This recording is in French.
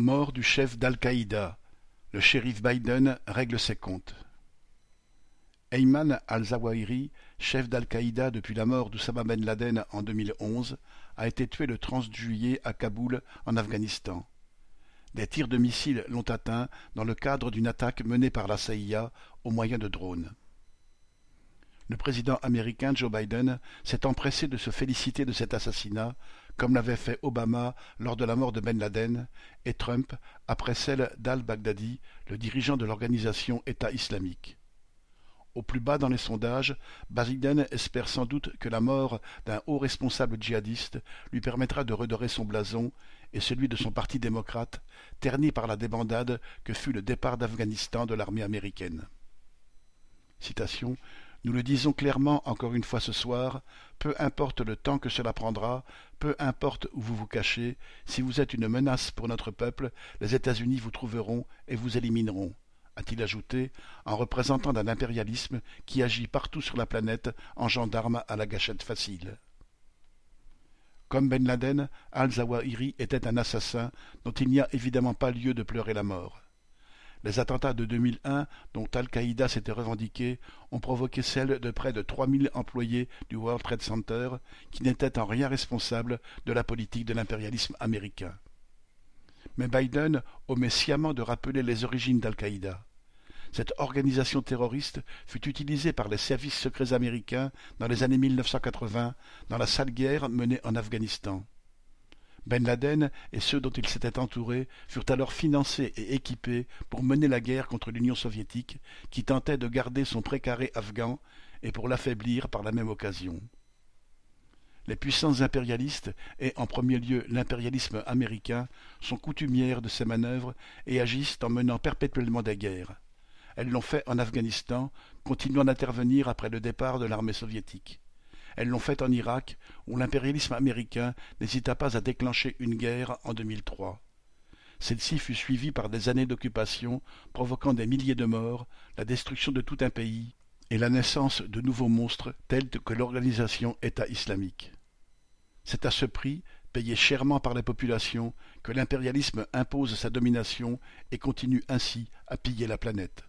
Mort du chef d'Al-Qaïda, le shérif Biden règle ses comptes. Ayman al-Zawahiri, chef d'Al-Qaïda depuis la mort d'Oussama Ben Laden en 2011, a été tué le 30 juillet à Kaboul, en Afghanistan. Des tirs de missiles l'ont atteint dans le cadre d'une attaque menée par la CIA au moyen de drones. Le président américain Joe Biden s'est empressé de se féliciter de cet assassinat, comme l'avait fait Obama lors de la mort de Ben Laden, et Trump après celle d'al-Baghdadi, le dirigeant de l'organisation État islamique. Au plus bas dans les sondages, Biden espère sans doute que la mort d'un haut responsable djihadiste lui permettra de redorer son blason et celui de son parti démocrate, terni par la débandade que fut le départ d'Afghanistan de l'armée américaine. Nous le disons clairement encore une fois ce soir, peu importe le temps que cela prendra, peu importe où vous vous cachez, si vous êtes une menace pour notre peuple, les États-Unis vous trouveront et vous élimineront, a-t-il ajouté, en représentant d'un impérialisme qui agit partout sur la planète en gendarme à la gâchette facile. Comme Ben Laden, Al-Zawahiri était un assassin dont il n'y a évidemment pas lieu de pleurer la mort. Les attentats de 2001, dont Al-Qaïda s'était revendiqué, ont provoqué celle de près de 3000 employés du World Trade Center, qui n'étaient en rien responsables de la politique de l'impérialisme américain. Mais Biden omet sciemment de rappeler les origines d'Al-Qaïda. Cette organisation terroriste fut utilisée par les services secrets américains dans les années 1980 dans la sale guerre menée en Afghanistan. Ben Laden et ceux dont il s'était entouré furent alors financés et équipés pour mener la guerre contre l'Union soviétique, qui tentait de garder son précaré afghan et pour l'affaiblir par la même occasion. Les puissances impérialistes, et en premier lieu l'impérialisme américain, sont coutumières de ces manœuvres et agissent en menant perpétuellement des guerres. Elles l'ont fait en Afghanistan, continuant d'intervenir après le départ de l'armée soviétique. Elles l'ont fait en Irak, où l'impérialisme américain n'hésita pas à déclencher une guerre en 2003. Celle-ci fut suivie par des années d'occupation, provoquant des milliers de morts, la destruction de tout un pays et la naissance de nouveaux monstres tels que l'organisation État islamique. C'est à ce prix, payé chèrement par les populations, que l'impérialisme impose sa domination et continue ainsi à piller la planète.